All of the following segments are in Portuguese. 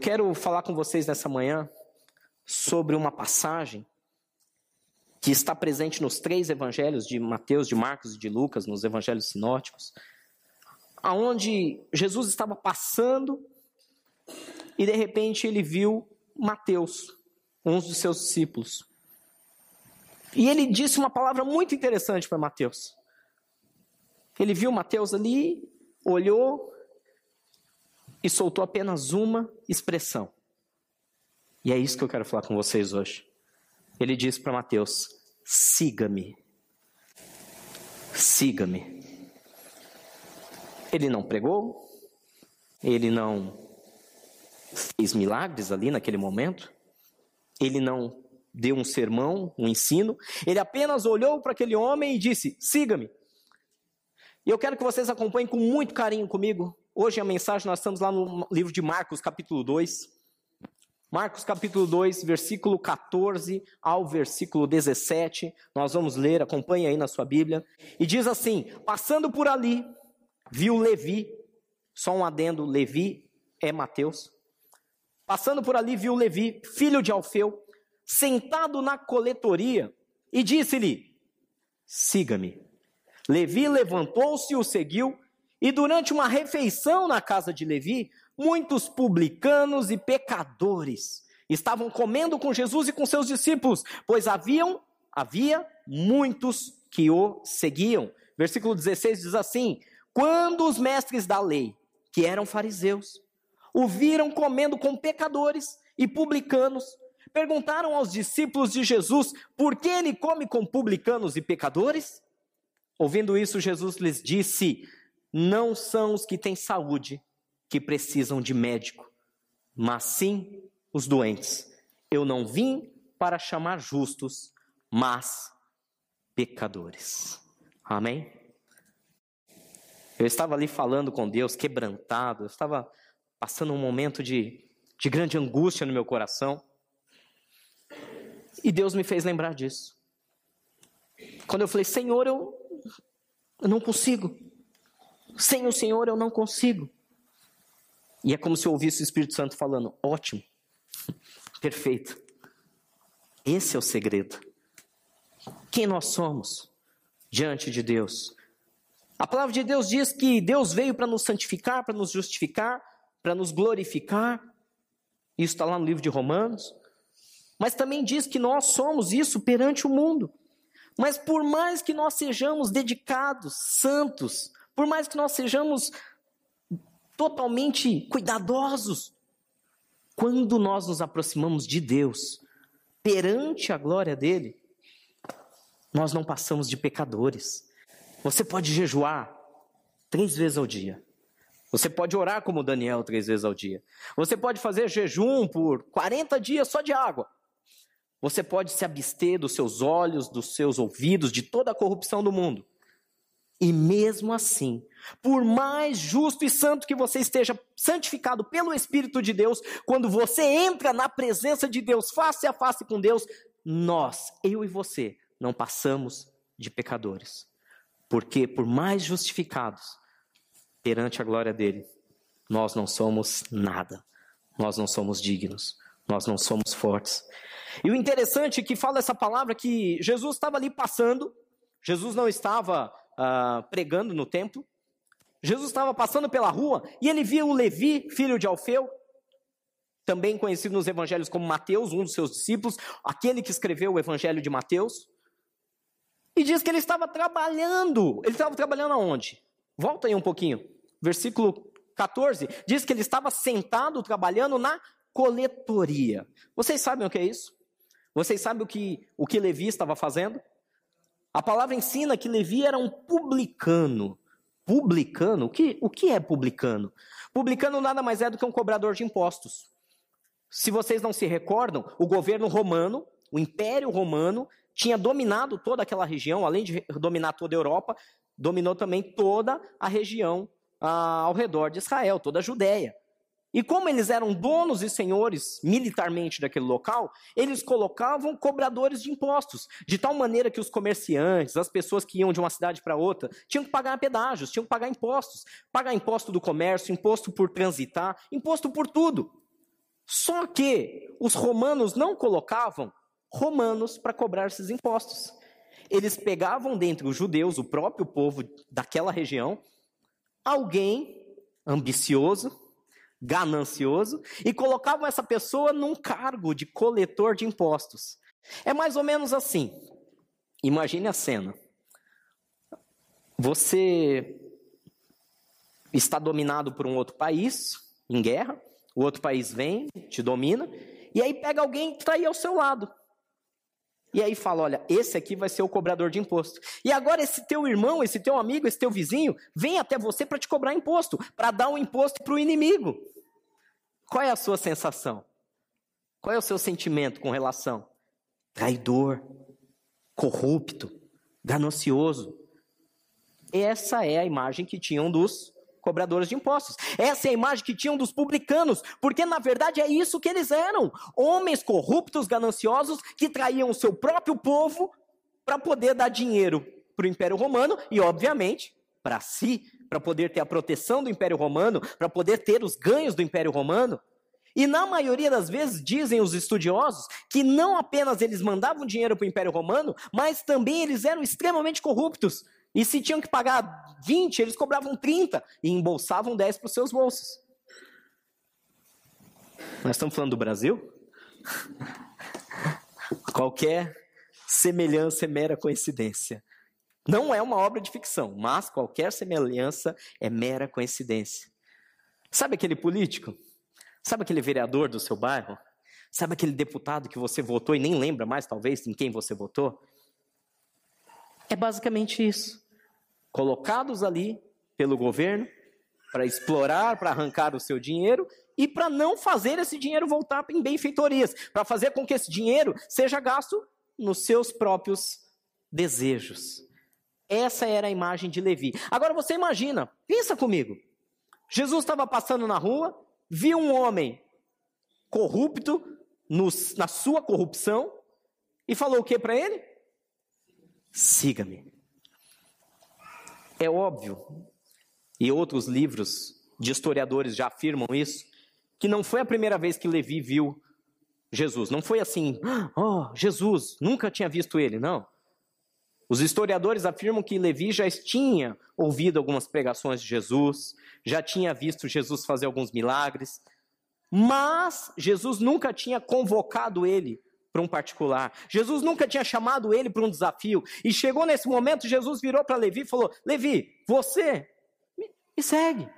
Eu quero falar com vocês nessa manhã sobre uma passagem que está presente nos três evangelhos de Mateus, de Marcos e de Lucas, nos evangelhos sinóticos, aonde Jesus estava passando e de repente ele viu Mateus, um dos seus discípulos. E ele disse uma palavra muito interessante para Mateus. Ele viu Mateus ali, olhou e soltou apenas uma expressão. E é isso que eu quero falar com vocês hoje. Ele disse para Mateus: siga-me. Siga-me. Ele não pregou, ele não fez milagres ali naquele momento, ele não deu um sermão, um ensino, ele apenas olhou para aquele homem e disse: siga-me. E eu quero que vocês acompanhem com muito carinho comigo. Hoje a mensagem, nós estamos lá no livro de Marcos, capítulo 2. Marcos capítulo 2, versículo 14 ao versículo 17. Nós vamos ler, acompanhe aí na sua Bíblia. E diz assim: Passando por ali, viu Levi, só um adendo, Levi é Mateus. Passando por ali, viu Levi, filho de Alfeu, sentado na coletoria, e disse-lhe: Siga-me. Levi levantou-se e o seguiu, e durante uma refeição na casa de Levi, muitos publicanos e pecadores estavam comendo com Jesus e com seus discípulos, pois haviam havia muitos que o seguiam. Versículo 16 diz assim: Quando os mestres da lei, que eram fariseus, o viram comendo com pecadores e publicanos, perguntaram aos discípulos de Jesus por que ele come com publicanos e pecadores? Ouvindo isso, Jesus lhes disse: Não são os que têm saúde que precisam de médico, mas sim os doentes. Eu não vim para chamar justos, mas pecadores. Amém? Eu estava ali falando com Deus, quebrantado, eu estava passando um momento de, de grande angústia no meu coração. E Deus me fez lembrar disso. Quando eu falei, Senhor, eu, eu não consigo. Sem o Senhor eu não consigo. E é como se eu ouvisse o Espírito Santo falando: ótimo, perfeito. Esse é o segredo. Quem nós somos diante de Deus? A palavra de Deus diz que Deus veio para nos santificar, para nos justificar, para nos glorificar. Isso está lá no livro de Romanos. Mas também diz que nós somos isso perante o mundo. Mas por mais que nós sejamos dedicados, santos, por mais que nós sejamos totalmente cuidadosos. Quando nós nos aproximamos de Deus, perante a glória dele, nós não passamos de pecadores. Você pode jejuar três vezes ao dia. Você pode orar como Daniel três vezes ao dia. Você pode fazer jejum por 40 dias só de água. Você pode se abster dos seus olhos, dos seus ouvidos, de toda a corrupção do mundo. E mesmo assim, por mais justo e santo que você esteja, santificado pelo Espírito de Deus, quando você entra na presença de Deus, face a face com Deus, nós, eu e você, não passamos de pecadores. Porque, por mais justificados perante a glória dele, nós não somos nada, nós não somos dignos, nós não somos fortes. E o interessante é que fala essa palavra que Jesus estava ali passando, Jesus não estava uh, pregando no templo. Jesus estava passando pela rua e ele viu o Levi, filho de Alfeu, também conhecido nos evangelhos como Mateus, um dos seus discípulos, aquele que escreveu o evangelho de Mateus. E diz que ele estava trabalhando. Ele estava trabalhando aonde? Volta aí um pouquinho. Versículo 14 diz que ele estava sentado trabalhando na coletoria. Vocês sabem o que é isso? Vocês sabem o que o que Levi estava fazendo? A palavra ensina que Levi era um publicano. Publicano? O que, o que é publicano? Publicano nada mais é do que um cobrador de impostos. Se vocês não se recordam, o governo romano, o Império Romano, tinha dominado toda aquela região, além de dominar toda a Europa, dominou também toda a região ah, ao redor de Israel, toda a Judéia. E como eles eram donos e senhores militarmente daquele local, eles colocavam cobradores de impostos, de tal maneira que os comerciantes, as pessoas que iam de uma cidade para outra, tinham que pagar pedágios, tinham que pagar impostos, pagar imposto do comércio, imposto por transitar, imposto por tudo. Só que os romanos não colocavam romanos para cobrar esses impostos. Eles pegavam dentre os judeus, o próprio povo daquela região, alguém ambicioso, ganancioso, e colocavam essa pessoa num cargo de coletor de impostos. É mais ou menos assim. Imagine a cena. Você está dominado por um outro país, em guerra, o outro país vem, te domina, e aí pega alguém que está aí ao seu lado. E aí fala: olha, esse aqui vai ser o cobrador de imposto. E agora esse teu irmão, esse teu amigo, esse teu vizinho, vem até você para te cobrar imposto, para dar um imposto para o inimigo. Qual é a sua sensação? Qual é o seu sentimento com relação? Traidor, corrupto, ganancioso. Essa é a imagem que tinham dos cobradores de impostos. Essa é a imagem que tinham dos publicanos, porque na verdade é isso que eles eram: homens corruptos, gananciosos, que traíam o seu próprio povo para poder dar dinheiro para o Império Romano e, obviamente, para si, para poder ter a proteção do Império Romano, para poder ter os ganhos do Império Romano. E na maioria das vezes, dizem os estudiosos, que não apenas eles mandavam dinheiro para o Império Romano, mas também eles eram extremamente corruptos. E se tinham que pagar 20, eles cobravam 30 e embolsavam 10 para os seus bolsos. Nós estamos falando do Brasil? Qualquer semelhança é mera coincidência. Não é uma obra de ficção, mas qualquer semelhança é mera coincidência. Sabe aquele político? Sabe aquele vereador do seu bairro? Sabe aquele deputado que você votou e nem lembra mais, talvez, em quem você votou? É basicamente isso. Colocados ali pelo governo para explorar, para arrancar o seu dinheiro e para não fazer esse dinheiro voltar em benfeitorias, para fazer com que esse dinheiro seja gasto nos seus próprios desejos. Essa era a imagem de Levi. Agora você imagina, pensa comigo. Jesus estava passando na rua, viu um homem corrupto no, na sua corrupção e falou o que para ele? Siga-me. É óbvio, e outros livros de historiadores já afirmam isso, que não foi a primeira vez que Levi viu Jesus. Não foi assim, oh, Jesus, nunca tinha visto ele, não. Os historiadores afirmam que Levi já tinha ouvido algumas pregações de Jesus, já tinha visto Jesus fazer alguns milagres, mas Jesus nunca tinha convocado ele para um particular. Jesus nunca tinha chamado ele para um desafio. E chegou nesse momento, Jesus virou para Levi e falou: Levi, você me segue.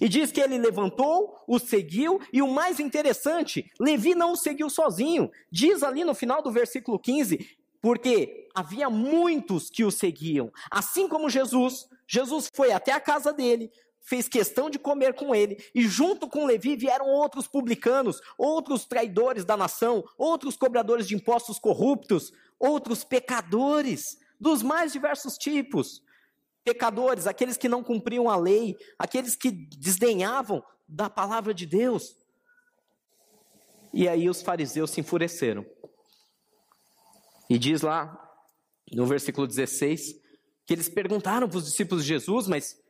E diz que ele levantou, o seguiu, e o mais interessante, Levi não o seguiu sozinho. Diz ali no final do versículo 15, porque havia muitos que o seguiam. Assim como Jesus, Jesus foi até a casa dele, fez questão de comer com ele, e junto com Levi vieram outros publicanos, outros traidores da nação, outros cobradores de impostos corruptos, outros pecadores, dos mais diversos tipos. Pecadores, aqueles que não cumpriam a lei, aqueles que desdenhavam da palavra de Deus. E aí os fariseus se enfureceram. E diz lá, no versículo 16, que eles perguntaram para os discípulos de Jesus, mas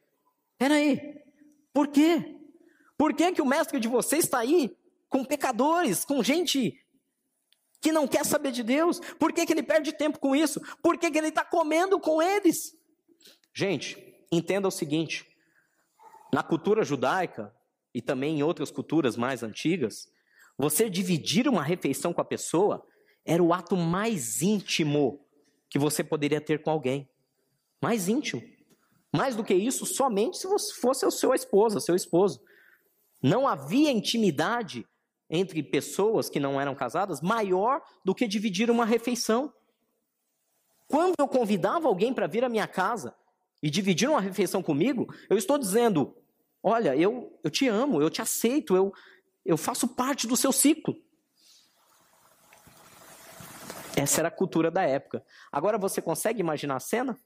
Peraí, por quê? Por que, que o mestre de vocês está aí com pecadores, com gente que não quer saber de Deus? Por que, que ele perde tempo com isso? Por que, que ele está comendo com eles? Gente, entenda o seguinte: na cultura judaica e também em outras culturas mais antigas, você dividir uma refeição com a pessoa era o ato mais íntimo que você poderia ter com alguém. Mais íntimo. Mais do que isso, somente se você fosse a sua esposa, seu esposo. Não havia intimidade entre pessoas que não eram casadas maior do que dividir uma refeição. Quando eu convidava alguém para vir à minha casa e dividir uma refeição comigo, eu estou dizendo: olha, eu, eu te amo, eu te aceito, eu, eu faço parte do seu ciclo. Essa era a cultura da época. Agora você consegue imaginar a cena?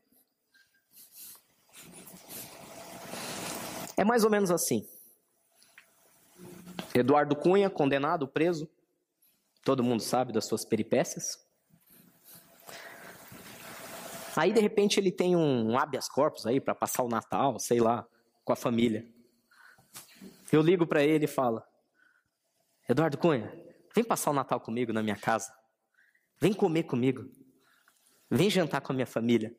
É mais ou menos assim. Eduardo Cunha, condenado, preso. Todo mundo sabe das suas peripécias. Aí, de repente, ele tem um habeas corpus aí para passar o Natal, sei lá, com a família. Eu ligo para ele e falo: Eduardo Cunha, vem passar o Natal comigo na minha casa. Vem comer comigo. Vem jantar com a minha família.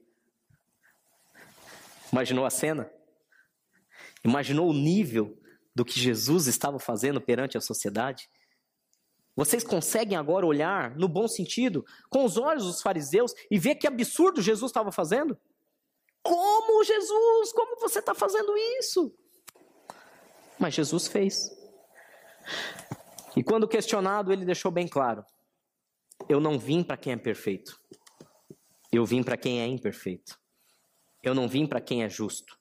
Imaginou a cena? Imaginou o nível do que Jesus estava fazendo perante a sociedade? Vocês conseguem agora olhar, no bom sentido, com os olhos dos fariseus e ver que absurdo Jesus estava fazendo? Como Jesus? Como você está fazendo isso? Mas Jesus fez. E quando questionado, ele deixou bem claro: Eu não vim para quem é perfeito, eu vim para quem é imperfeito. Eu não vim para quem é justo,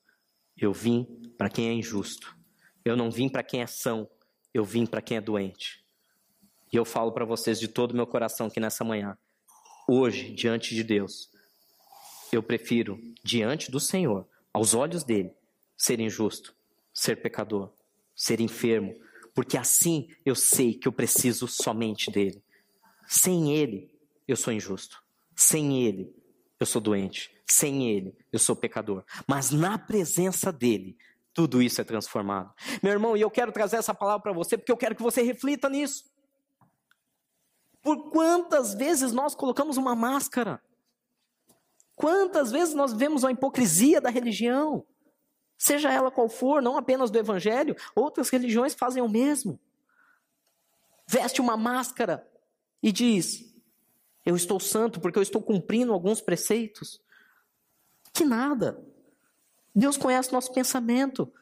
eu vim para quem é injusto. Eu não vim para quem é são, eu vim para quem é doente. E eu falo para vocês de todo o meu coração que nessa manhã, hoje, diante de Deus, eu prefiro, diante do Senhor, aos olhos dele, ser injusto, ser pecador, ser enfermo, porque assim eu sei que eu preciso somente dele. Sem ele, eu sou injusto. Sem ele, eu sou doente. Sem ele, eu sou pecador. Mas na presença dele, tudo isso é transformado. Meu irmão, e eu quero trazer essa palavra para você porque eu quero que você reflita nisso. Por quantas vezes nós colocamos uma máscara? Quantas vezes nós vemos a hipocrisia da religião? Seja ela qual for, não apenas do evangelho, outras religiões fazem o mesmo. Veste uma máscara e diz: Eu estou santo porque eu estou cumprindo alguns preceitos. Que nada. Deus conhece nosso pensamento.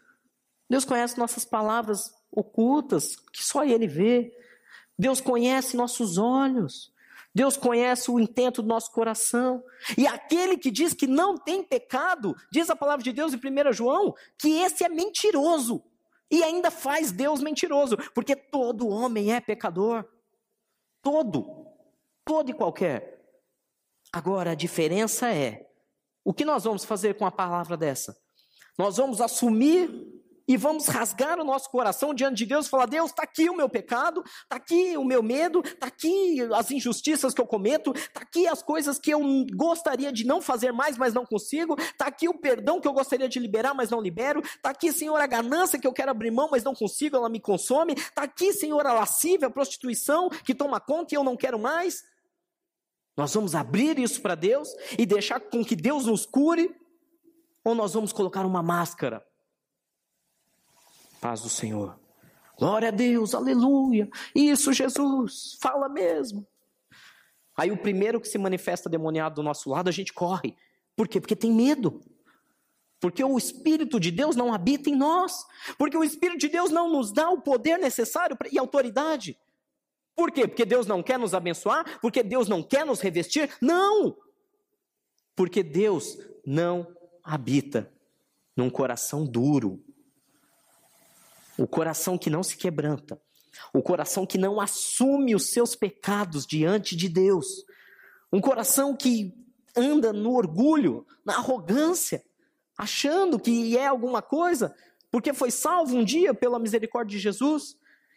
Deus conhece nossas palavras ocultas, que só Ele vê. Deus conhece nossos olhos. Deus conhece o intento do nosso coração. E aquele que diz que não tem pecado, diz a palavra de Deus em 1 João, que esse é mentiroso. E ainda faz Deus mentiroso, porque todo homem é pecador. Todo. Todo e qualquer. Agora, a diferença é: o que nós vamos fazer com a palavra dessa? Nós vamos assumir e vamos rasgar o nosso coração diante de Deus e falar: Deus, está aqui o meu pecado, está aqui o meu medo, está aqui as injustiças que eu cometo, está aqui as coisas que eu gostaria de não fazer mais, mas não consigo, está aqui o perdão que eu gostaria de liberar, mas não libero, está aqui, Senhor, a ganância que eu quero abrir mão, mas não consigo, ela me consome, está aqui, Senhor, a lascívia, a prostituição que toma conta e eu não quero mais. Nós vamos abrir isso para Deus e deixar com que Deus nos cure, ou nós vamos colocar uma máscara Paz do Senhor. Glória a Deus, aleluia. Isso, Jesus, fala mesmo. Aí o primeiro que se manifesta demoniado do nosso lado, a gente corre. Por quê? Porque tem medo. Porque o Espírito de Deus não habita em nós. Porque o Espírito de Deus não nos dá o poder necessário e autoridade. Por quê? Porque Deus não quer nos abençoar? Porque Deus não quer nos revestir? Não! Porque Deus não habita num coração duro, o coração que não se quebranta, o coração que não assume os seus pecados diante de Deus, um coração que anda no orgulho, na arrogância, achando que é alguma coisa, porque foi salvo um dia pela misericórdia de Jesus,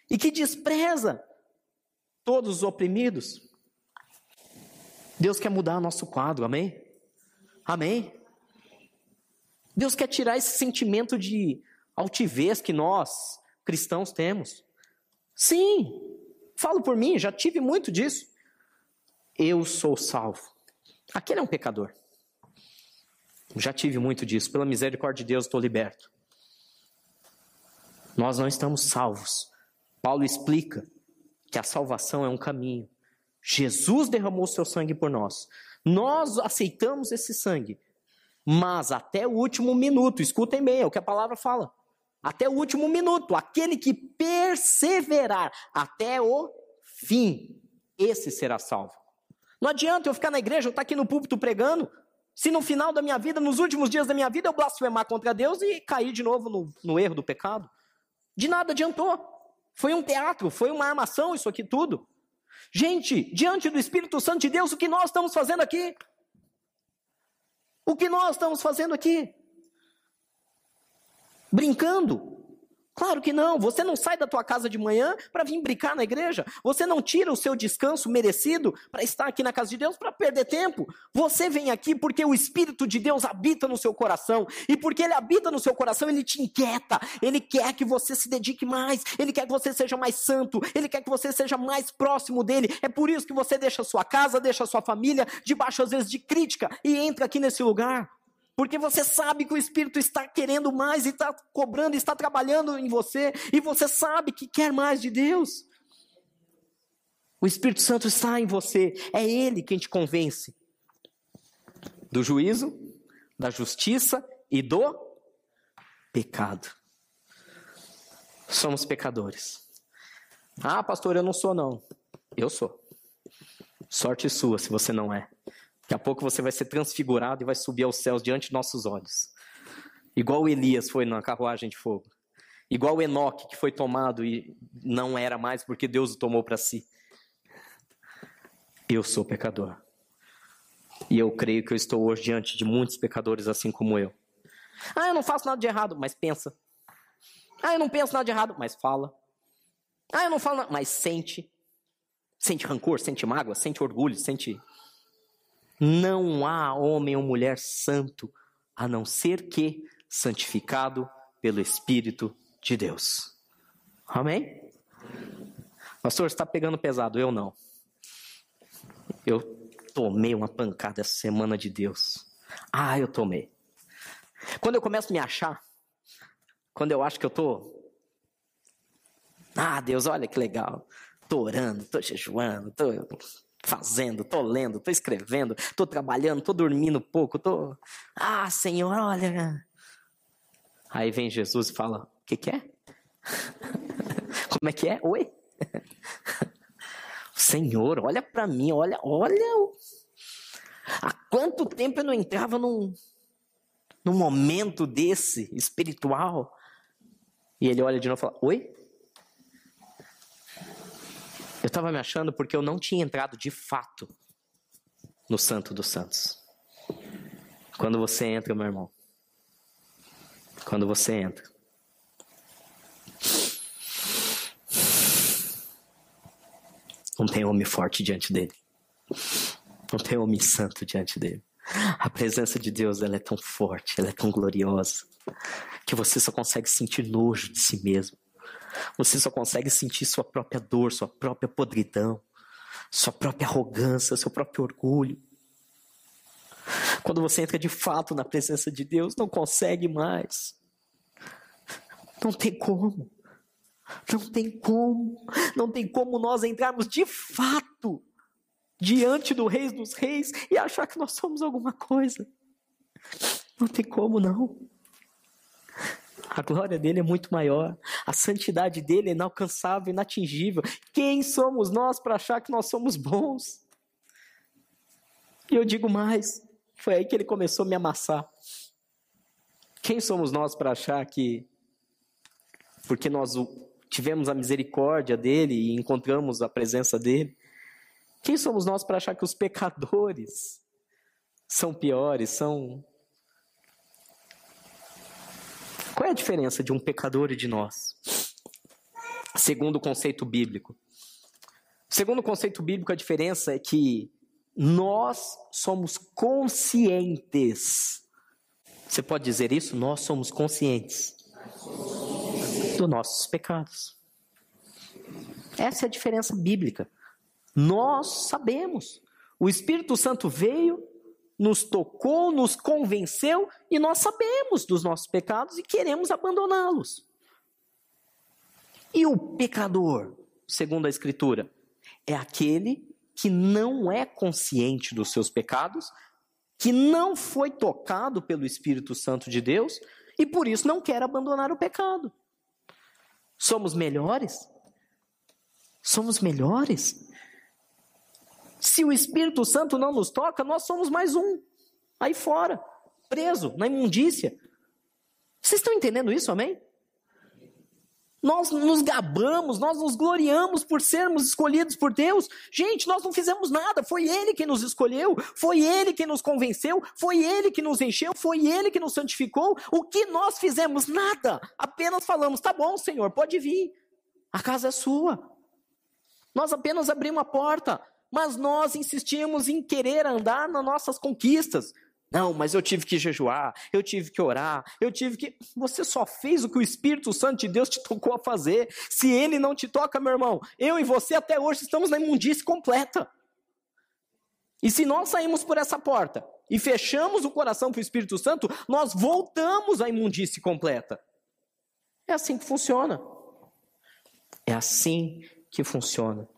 e que despreza todos os oprimidos. Deus quer mudar nosso quadro, amém? Amém? Deus quer tirar esse sentimento de altivez que nós, cristãos, temos. Sim, falo por mim, já tive muito disso. Eu sou salvo. Aquele é um pecador. Já tive muito disso. Pela misericórdia de Deus, estou liberto. Nós não estamos salvos. Paulo explica que a salvação é um caminho. Jesus derramou seu sangue por nós. Nós aceitamos esse sangue, mas até o último minuto, escutem bem, é o que a palavra fala até o último minuto. Aquele que perseverar até o fim, esse será salvo. Não adianta eu ficar na igreja, eu estar aqui no púlpito pregando, se no final da minha vida, nos últimos dias da minha vida, eu blasfemar contra Deus e cair de novo no, no erro do pecado. De nada adiantou. Foi um teatro, foi uma armação isso aqui tudo. Gente, diante do Espírito Santo de Deus, o que nós estamos fazendo aqui? O que nós estamos fazendo aqui? brincando, Claro que não. Você não sai da tua casa de manhã para vir brincar na igreja. Você não tira o seu descanso merecido para estar aqui na casa de Deus para perder tempo. Você vem aqui porque o Espírito de Deus habita no seu coração. E porque ele habita no seu coração, ele te inquieta. Ele quer que você se dedique mais. Ele quer que você seja mais santo. Ele quer que você seja mais próximo dele. É por isso que você deixa a sua casa, deixa a sua família, debaixo às vezes de crítica e entra aqui nesse lugar. Porque você sabe que o Espírito está querendo mais e está cobrando, está trabalhando em você, e você sabe que quer mais de Deus. O Espírito Santo está em você, é Ele quem te convence do juízo, da justiça e do pecado. Somos pecadores. Ah, pastor, eu não sou, não. Eu sou. Sorte sua se você não é. Daqui a pouco você vai ser transfigurado e vai subir aos céus diante de nossos olhos. Igual Elias foi na carruagem de fogo. Igual Enoque, que foi tomado e não era mais porque Deus o tomou para si. Eu sou pecador. E eu creio que eu estou hoje diante de muitos pecadores assim como eu. Ah, eu não faço nada de errado, mas pensa. Ah, eu não penso nada de errado, mas fala. Ah, eu não falo nada, mas sente. Sente rancor, sente mágoa, sente orgulho, sente não há homem ou mulher santo a não ser que santificado pelo Espírito de Deus. Amém? Pastor, você está pegando pesado, eu não. Eu tomei uma pancada essa semana de Deus. Ah, eu tomei. Quando eu começo a me achar, quando eu acho que eu tô. Ah, Deus, olha que legal. Tô orando, tô jejuando, tô fazendo, tô lendo, tô escrevendo, tô trabalhando, tô dormindo pouco, tô. Ah, Senhor, olha. Aí vem Jesus e fala: O que, que é? Como é que é? Oi? Senhor, olha para mim, olha, olha. Há quanto tempo eu não entrava num, num momento desse espiritual? E ele olha de novo e fala: Oi? Eu estava me achando porque eu não tinha entrado de fato no Santo dos Santos. Quando você entra, meu irmão. Quando você entra. Não tem homem forte diante dele. Não tem homem santo diante dele. A presença de Deus ela é tão forte, ela é tão gloriosa, que você só consegue sentir nojo de si mesmo. Você só consegue sentir sua própria dor, sua própria podridão, sua própria arrogância, seu próprio orgulho. Quando você entra de fato na presença de Deus, não consegue mais. Não tem como. Não tem como. Não tem como nós entrarmos de fato diante do Reis dos Reis e achar que nós somos alguma coisa. Não tem como, não. A glória dele é muito maior. A santidade dele é inalcançável, inatingível. Quem somos nós para achar que nós somos bons? E eu digo mais: foi aí que ele começou a me amassar. Quem somos nós para achar que, porque nós tivemos a misericórdia dele e encontramos a presença dele, quem somos nós para achar que os pecadores são piores, são qual é a diferença de um pecador e de nós? Segundo o conceito bíblico. Segundo o conceito bíblico, a diferença é que nós somos conscientes. Você pode dizer isso? Nós somos conscientes dos nossos pecados. Essa é a diferença bíblica. Nós sabemos. O Espírito Santo veio nos tocou, nos convenceu e nós sabemos dos nossos pecados e queremos abandoná-los. E o pecador, segundo a Escritura, é aquele que não é consciente dos seus pecados, que não foi tocado pelo Espírito Santo de Deus e por isso não quer abandonar o pecado. Somos melhores? Somos melhores? Se o Espírito Santo não nos toca, nós somos mais um aí fora, preso na imundícia. Vocês estão entendendo isso, amém? Nós nos gabamos, nós nos gloriamos por sermos escolhidos por Deus. Gente, nós não fizemos nada, foi Ele que nos escolheu, foi Ele que nos convenceu, foi Ele que nos encheu, foi Ele que nos santificou. O que nós fizemos? Nada. Apenas falamos: tá bom, Senhor, pode vir, a casa é sua. Nós apenas abrimos a porta, mas nós insistimos em querer andar nas nossas conquistas. Não, mas eu tive que jejuar, eu tive que orar, eu tive que. Você só fez o que o Espírito Santo de Deus te tocou a fazer. Se ele não te toca, meu irmão, eu e você até hoje estamos na imundície completa. E se nós saímos por essa porta e fechamos o coração para o Espírito Santo, nós voltamos à imundície completa. É assim que funciona. É assim que funciona.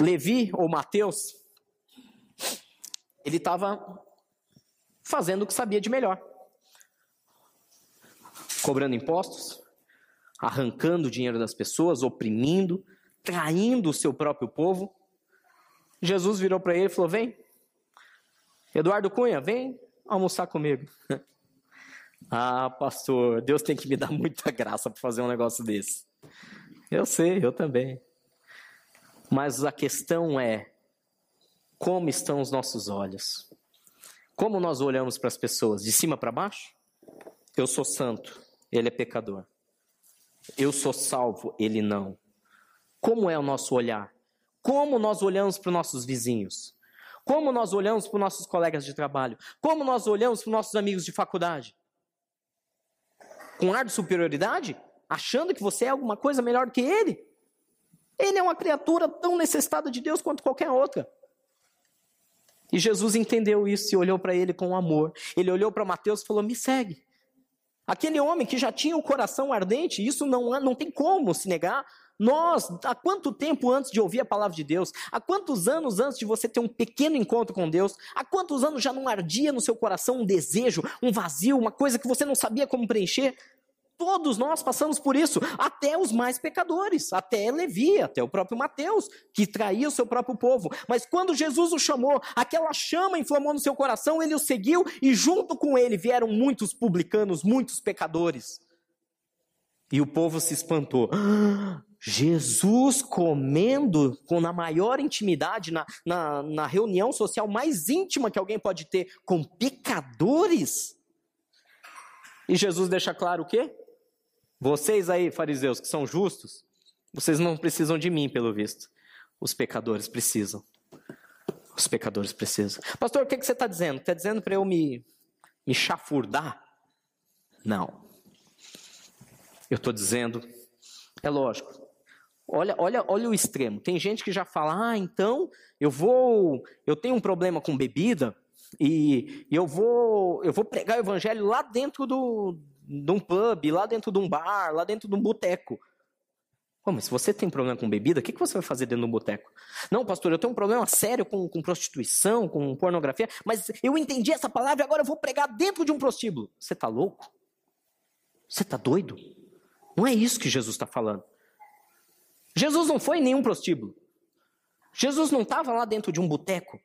Levi ou Mateus, ele estava fazendo o que sabia de melhor. Cobrando impostos, arrancando o dinheiro das pessoas, oprimindo, traindo o seu próprio povo. Jesus virou para ele e falou: Vem, Eduardo Cunha, vem almoçar comigo. ah, pastor, Deus tem que me dar muita graça para fazer um negócio desse. Eu sei, eu também. Mas a questão é: como estão os nossos olhos? Como nós olhamos para as pessoas? De cima para baixo? Eu sou santo, ele é pecador. Eu sou salvo, ele não. Como é o nosso olhar? Como nós olhamos para os nossos vizinhos? Como nós olhamos para os nossos colegas de trabalho? Como nós olhamos para os nossos amigos de faculdade? Com ar de superioridade? Achando que você é alguma coisa melhor do que ele? Ele é uma criatura tão necessitada de Deus quanto qualquer outra. E Jesus entendeu isso e olhou para ele com amor. Ele olhou para Mateus e falou: Me segue. Aquele homem que já tinha o coração ardente, isso não, não tem como se negar. Nós, há quanto tempo antes de ouvir a palavra de Deus? Há quantos anos antes de você ter um pequeno encontro com Deus? Há quantos anos já não ardia no seu coração um desejo, um vazio, uma coisa que você não sabia como preencher? Todos nós passamos por isso, até os mais pecadores, até Levi, até o próprio Mateus, que traía o seu próprio povo. Mas quando Jesus o chamou, aquela chama inflamou no seu coração, ele o seguiu e junto com ele vieram muitos publicanos, muitos pecadores. E o povo se espantou. Jesus comendo com na maior intimidade, na, na, na reunião social mais íntima que alguém pode ter, com pecadores? E Jesus deixa claro o quê? Vocês aí, fariseus, que são justos, vocês não precisam de mim, pelo visto. Os pecadores precisam. Os pecadores precisam. Pastor, o que, que você está dizendo? Está dizendo para eu me, me chafurdar? Não. Eu estou dizendo, é lógico. Olha, olha, olha o extremo. Tem gente que já fala: ah, então eu vou, eu tenho um problema com bebida e, e eu vou, eu vou pregar o evangelho lá dentro do, de um pub, lá dentro de um bar, lá dentro de um boteco. Pô, mas se você tem problema com bebida, o que, que você vai fazer dentro de um boteco? Não, pastor, eu tenho um problema sério com, com prostituição, com pornografia, mas eu entendi essa palavra e agora eu vou pregar dentro de um prostíbulo. Você está louco? Você está doido? Não é isso que Jesus está falando. Jesus não foi em nenhum prostíbulo. Jesus não estava lá dentro de um boteco.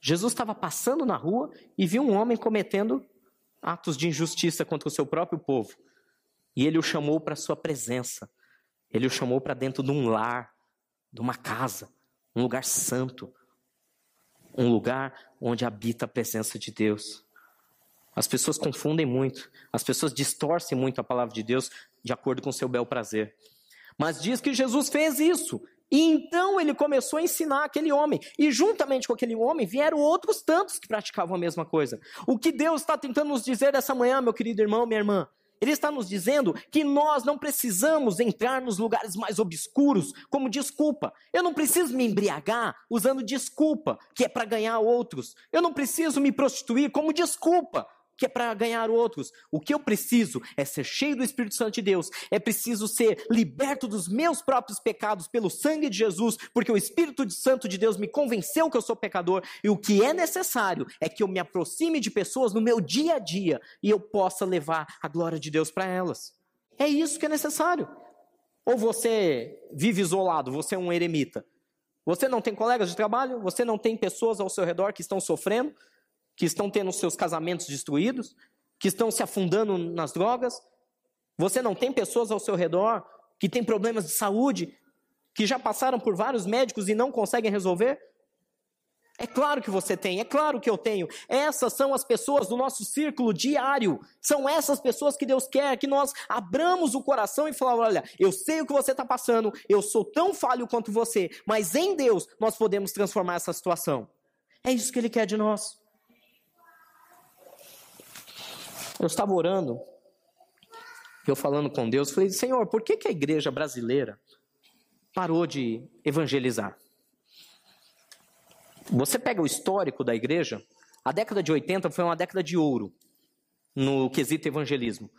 Jesus estava passando na rua e viu um homem cometendo atos de injustiça contra o seu próprio povo. E ele o chamou para sua presença. Ele o chamou para dentro de um lar, de uma casa, um lugar santo, um lugar onde habita a presença de Deus. As pessoas confundem muito, as pessoas distorcem muito a palavra de Deus de acordo com seu bel prazer. Mas diz que Jesus fez isso. E então ele começou a ensinar aquele homem. E juntamente com aquele homem vieram outros tantos que praticavam a mesma coisa. O que Deus está tentando nos dizer essa manhã, meu querido irmão, minha irmã? Ele está nos dizendo que nós não precisamos entrar nos lugares mais obscuros como desculpa. Eu não preciso me embriagar usando desculpa, que é para ganhar outros. Eu não preciso me prostituir como desculpa, que é para ganhar outros. O que eu preciso é ser cheio do Espírito Santo de Deus. É preciso ser liberto dos meus próprios pecados pelo sangue de Jesus, porque o Espírito Santo de Deus me convenceu que eu sou pecador. E o que é necessário é que eu me aproxime de pessoas no meu dia a dia e eu possa levar a glória de Deus para elas. É isso que é necessário. Ou você vive isolado, você é um eremita. Você não tem colegas de trabalho, você não tem pessoas ao seu redor que estão sofrendo, que estão tendo seus casamentos destruídos, que estão se afundando nas drogas. Você não tem pessoas ao seu redor que têm problemas de saúde, que já passaram por vários médicos e não conseguem resolver? É claro que você tem, é claro que eu tenho. Essas são as pessoas do nosso círculo diário. São essas pessoas que Deus quer que nós abramos o coração e falamos: olha, eu sei o que você está passando, eu sou tão falho quanto você, mas em Deus nós podemos transformar essa situação. É isso que Ele quer de nós. Eu estava orando, eu falando com Deus, falei: Senhor, por que, que a igreja brasileira parou de evangelizar? Você pega o histórico da igreja, a década de 80 foi uma década de ouro no quesito evangelismo.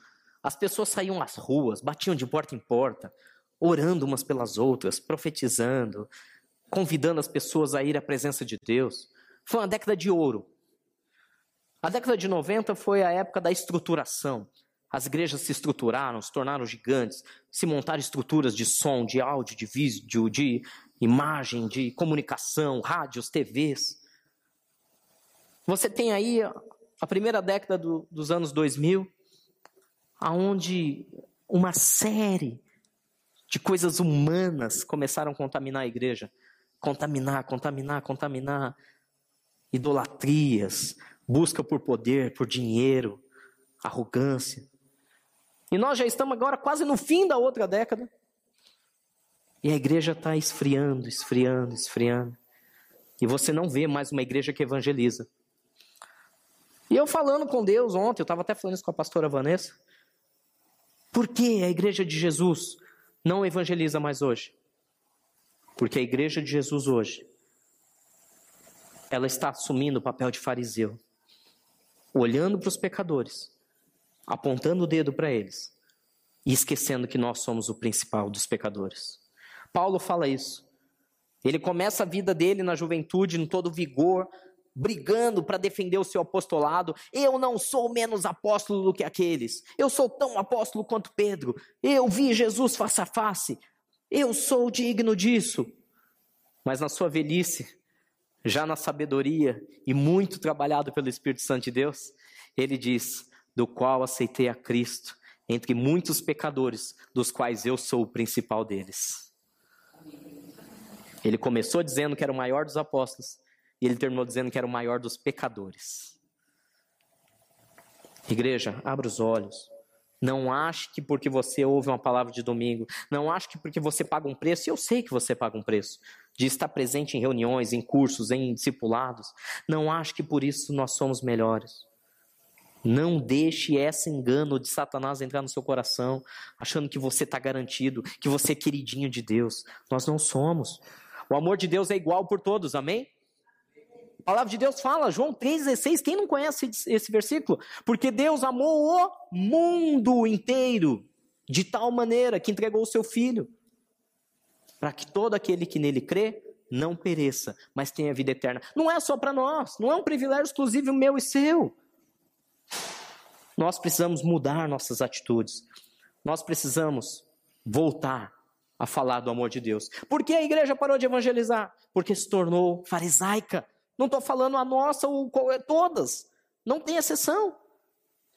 As pessoas saíam às ruas, batiam de porta em porta, orando umas pelas outras, profetizando, convidando as pessoas a ir à presença de Deus. Foi uma década de ouro. A década de 90 foi a época da estruturação. As igrejas se estruturaram, se tornaram gigantes, se montaram estruturas de som, de áudio, de vídeo, de imagem, de comunicação, rádios, TVs. Você tem aí a primeira década do, dos anos 2000, aonde uma série de coisas humanas começaram a contaminar a igreja. Contaminar, contaminar, contaminar. Idolatrias, busca por poder, por dinheiro, arrogância. E nós já estamos agora quase no fim da outra década. E a igreja está esfriando, esfriando, esfriando. E você não vê mais uma igreja que evangeliza. E eu falando com Deus ontem, eu estava até falando isso com a pastora Vanessa. Por que a igreja de Jesus não evangeliza mais hoje? Porque a igreja de Jesus hoje, ela está assumindo o papel de fariseu, olhando para os pecadores, apontando o dedo para eles e esquecendo que nós somos o principal dos pecadores. Paulo fala isso. Ele começa a vida dele na juventude, em todo vigor, brigando para defender o seu apostolado. Eu não sou menos apóstolo do que aqueles. Eu sou tão apóstolo quanto Pedro. Eu vi Jesus face a face. Eu sou digno disso. Mas na sua velhice, já na sabedoria e muito trabalhado pelo Espírito Santo de Deus, ele diz: Do qual aceitei a Cristo entre muitos pecadores, dos quais eu sou o principal deles. Ele começou dizendo que era o maior dos apóstolos e ele terminou dizendo que era o maior dos pecadores. Igreja, abra os olhos. Não ache que porque você ouve uma palavra de domingo, não ache que porque você paga um preço, eu sei que você paga um preço, de estar presente em reuniões, em cursos, em discipulados, não ache que por isso nós somos melhores. Não deixe esse engano de Satanás entrar no seu coração, achando que você está garantido, que você é queridinho de Deus. Nós não somos. O amor de Deus é igual por todos, amém? A palavra de Deus fala, João 3,16, quem não conhece esse versículo? Porque Deus amou o mundo inteiro, de tal maneira que entregou o seu Filho, para que todo aquele que nele crê não pereça, mas tenha vida eterna. Não é só para nós, não é um privilégio exclusivo meu e seu. Nós precisamos mudar nossas atitudes, nós precisamos voltar a falar do amor de Deus. Por que a igreja parou de evangelizar? Porque se tornou farisaica. Não estou falando a nossa ou é, todas. Não tem exceção.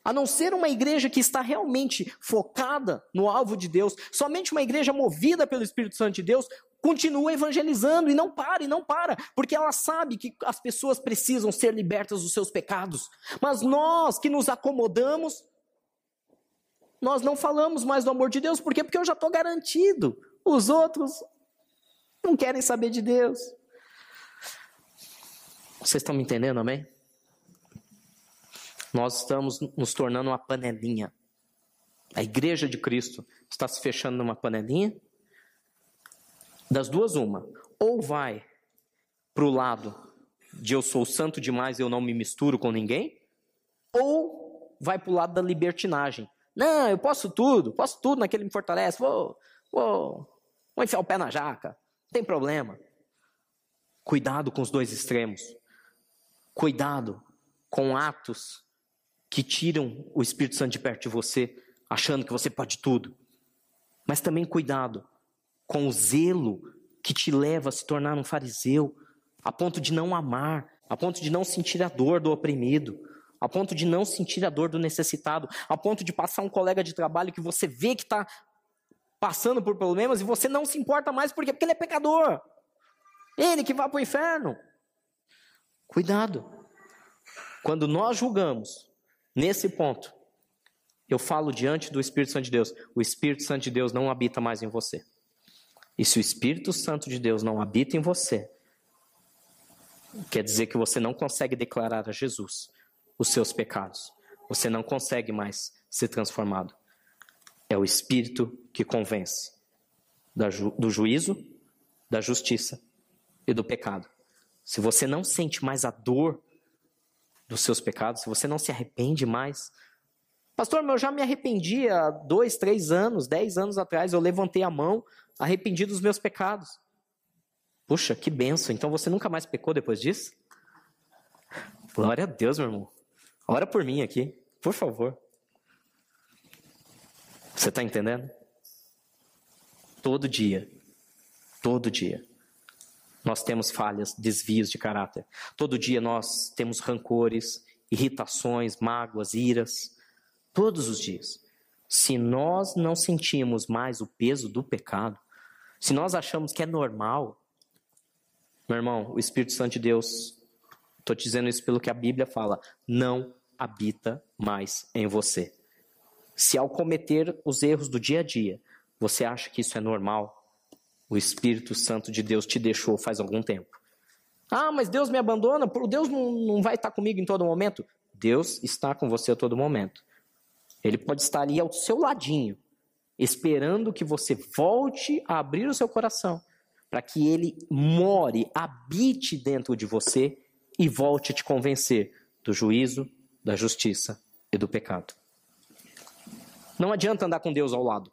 A não ser uma igreja que está realmente focada no alvo de Deus, somente uma igreja movida pelo Espírito Santo de Deus continua evangelizando e não para, e não para, porque ela sabe que as pessoas precisam ser libertas dos seus pecados. Mas nós que nos acomodamos, nós não falamos mais do amor de Deus, por quê? Porque eu já estou garantido. Os outros não querem saber de Deus. Vocês estão me entendendo, amém? Nós estamos nos tornando uma panelinha. A igreja de Cristo está se fechando numa panelinha. Das duas, uma. Ou vai para o lado de eu sou santo demais eu não me misturo com ninguém, ou vai para o lado da libertinagem. Não, eu posso tudo, posso tudo naquele me fortalece, vou, vou, Vou enfiar o pé na jaca, não tem problema. Cuidado com os dois extremos. Cuidado com atos que tiram o Espírito Santo de perto de você, achando que você pode tudo. Mas também cuidado com o zelo que te leva a se tornar um fariseu, a ponto de não amar, a ponto de não sentir a dor do oprimido, a ponto de não sentir a dor do necessitado, a ponto de passar um colega de trabalho que você vê que está passando por problemas e você não se importa mais, por quê? Porque ele é pecador. Ele que vai para o inferno. Cuidado. Quando nós julgamos nesse ponto, eu falo diante do Espírito Santo de Deus: o Espírito Santo de Deus não habita mais em você. E se o Espírito Santo de Deus não habita em você, quer dizer que você não consegue declarar a Jesus os seus pecados. Você não consegue mais ser transformado. É o Espírito que convence do juízo, da justiça e do pecado. Se você não sente mais a dor dos seus pecados, se você não se arrepende mais. Pastor, eu já me arrependi há dois, três anos, dez anos atrás, eu levantei a mão, arrependi dos meus pecados. Puxa, que benção. Então você nunca mais pecou depois disso? Glória a Deus, meu irmão. Ora por mim aqui, por favor. Você está entendendo? Todo dia, todo dia, nós temos falhas, desvios de caráter. Todo dia nós temos rancores, irritações, mágoas, iras. Todos os dias. Se nós não sentimos mais o peso do pecado, se nós achamos que é normal, meu irmão, o Espírito Santo de Deus, estou te dizendo isso pelo que a Bíblia fala, não habita mais em você. Se ao cometer os erros do dia a dia, você acha que isso é normal, o Espírito Santo de Deus te deixou faz algum tempo. Ah, mas Deus me abandona? Deus não, não vai estar comigo em todo momento? Deus está com você a todo momento. Ele pode estar ali ao seu ladinho, esperando que você volte a abrir o seu coração, para que ele more, habite dentro de você e volte a te convencer do juízo, da justiça e do pecado. Não adianta andar com Deus ao lado.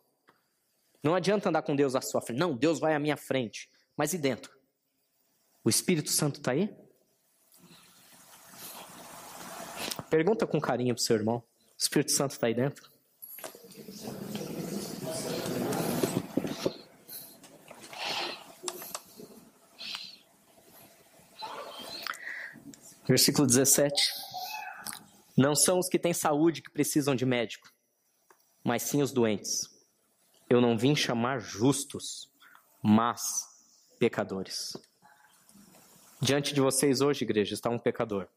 Não adianta andar com Deus à sua frente. Não, Deus vai à minha frente. Mas e dentro? O Espírito Santo está aí? Pergunta com carinho para o seu irmão. O Espírito Santo está aí dentro? Versículo 17. Não são os que têm saúde que precisam de médico, mas sim os doentes. Eu não vim chamar justos, mas pecadores. Diante de vocês hoje, igreja, está um pecador.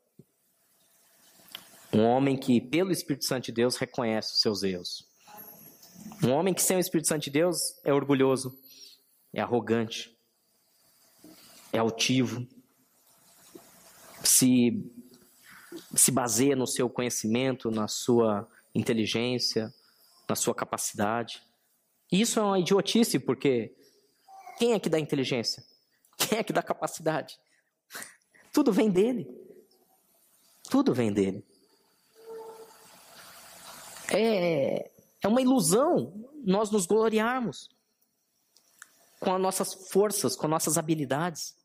Um homem que, pelo Espírito Santo de Deus, reconhece os seus erros. Um homem que, sem o Espírito Santo de Deus, é orgulhoso, é arrogante, é altivo, se, se baseia no seu conhecimento, na sua inteligência, na sua capacidade. Isso é uma idiotice, porque quem é que dá inteligência? Quem é que dá capacidade? Tudo vem dele. Tudo vem dele. É, é uma ilusão nós nos gloriarmos com as nossas forças, com as nossas habilidades.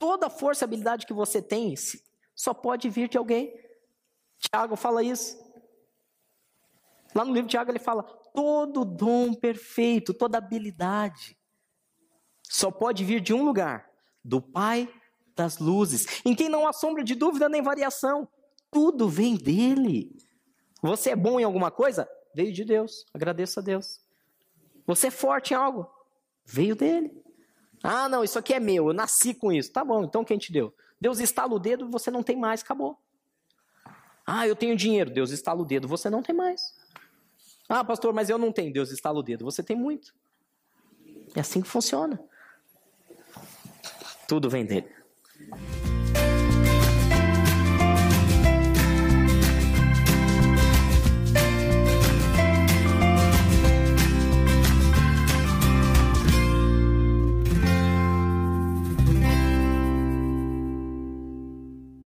Toda força e habilidade que você tem só pode vir de alguém. Tiago fala isso. Lá no livro de Tiago ele fala: todo dom perfeito, toda habilidade, só pode vir de um lugar: do Pai das luzes, em quem não há sombra de dúvida nem variação. Tudo vem dele. Você é bom em alguma coisa? Veio de Deus. Agradeça a Deus. Você é forte em algo? Veio dele. Ah, não, isso aqui é meu, eu nasci com isso. Tá bom, então quem te deu? Deus estala o dedo, você não tem mais, acabou. Ah, eu tenho dinheiro, Deus estala o dedo, você não tem mais. Ah, pastor, mas eu não tenho. Deus estala o dedo. Você tem muito. É assim que funciona. Tudo vem dele.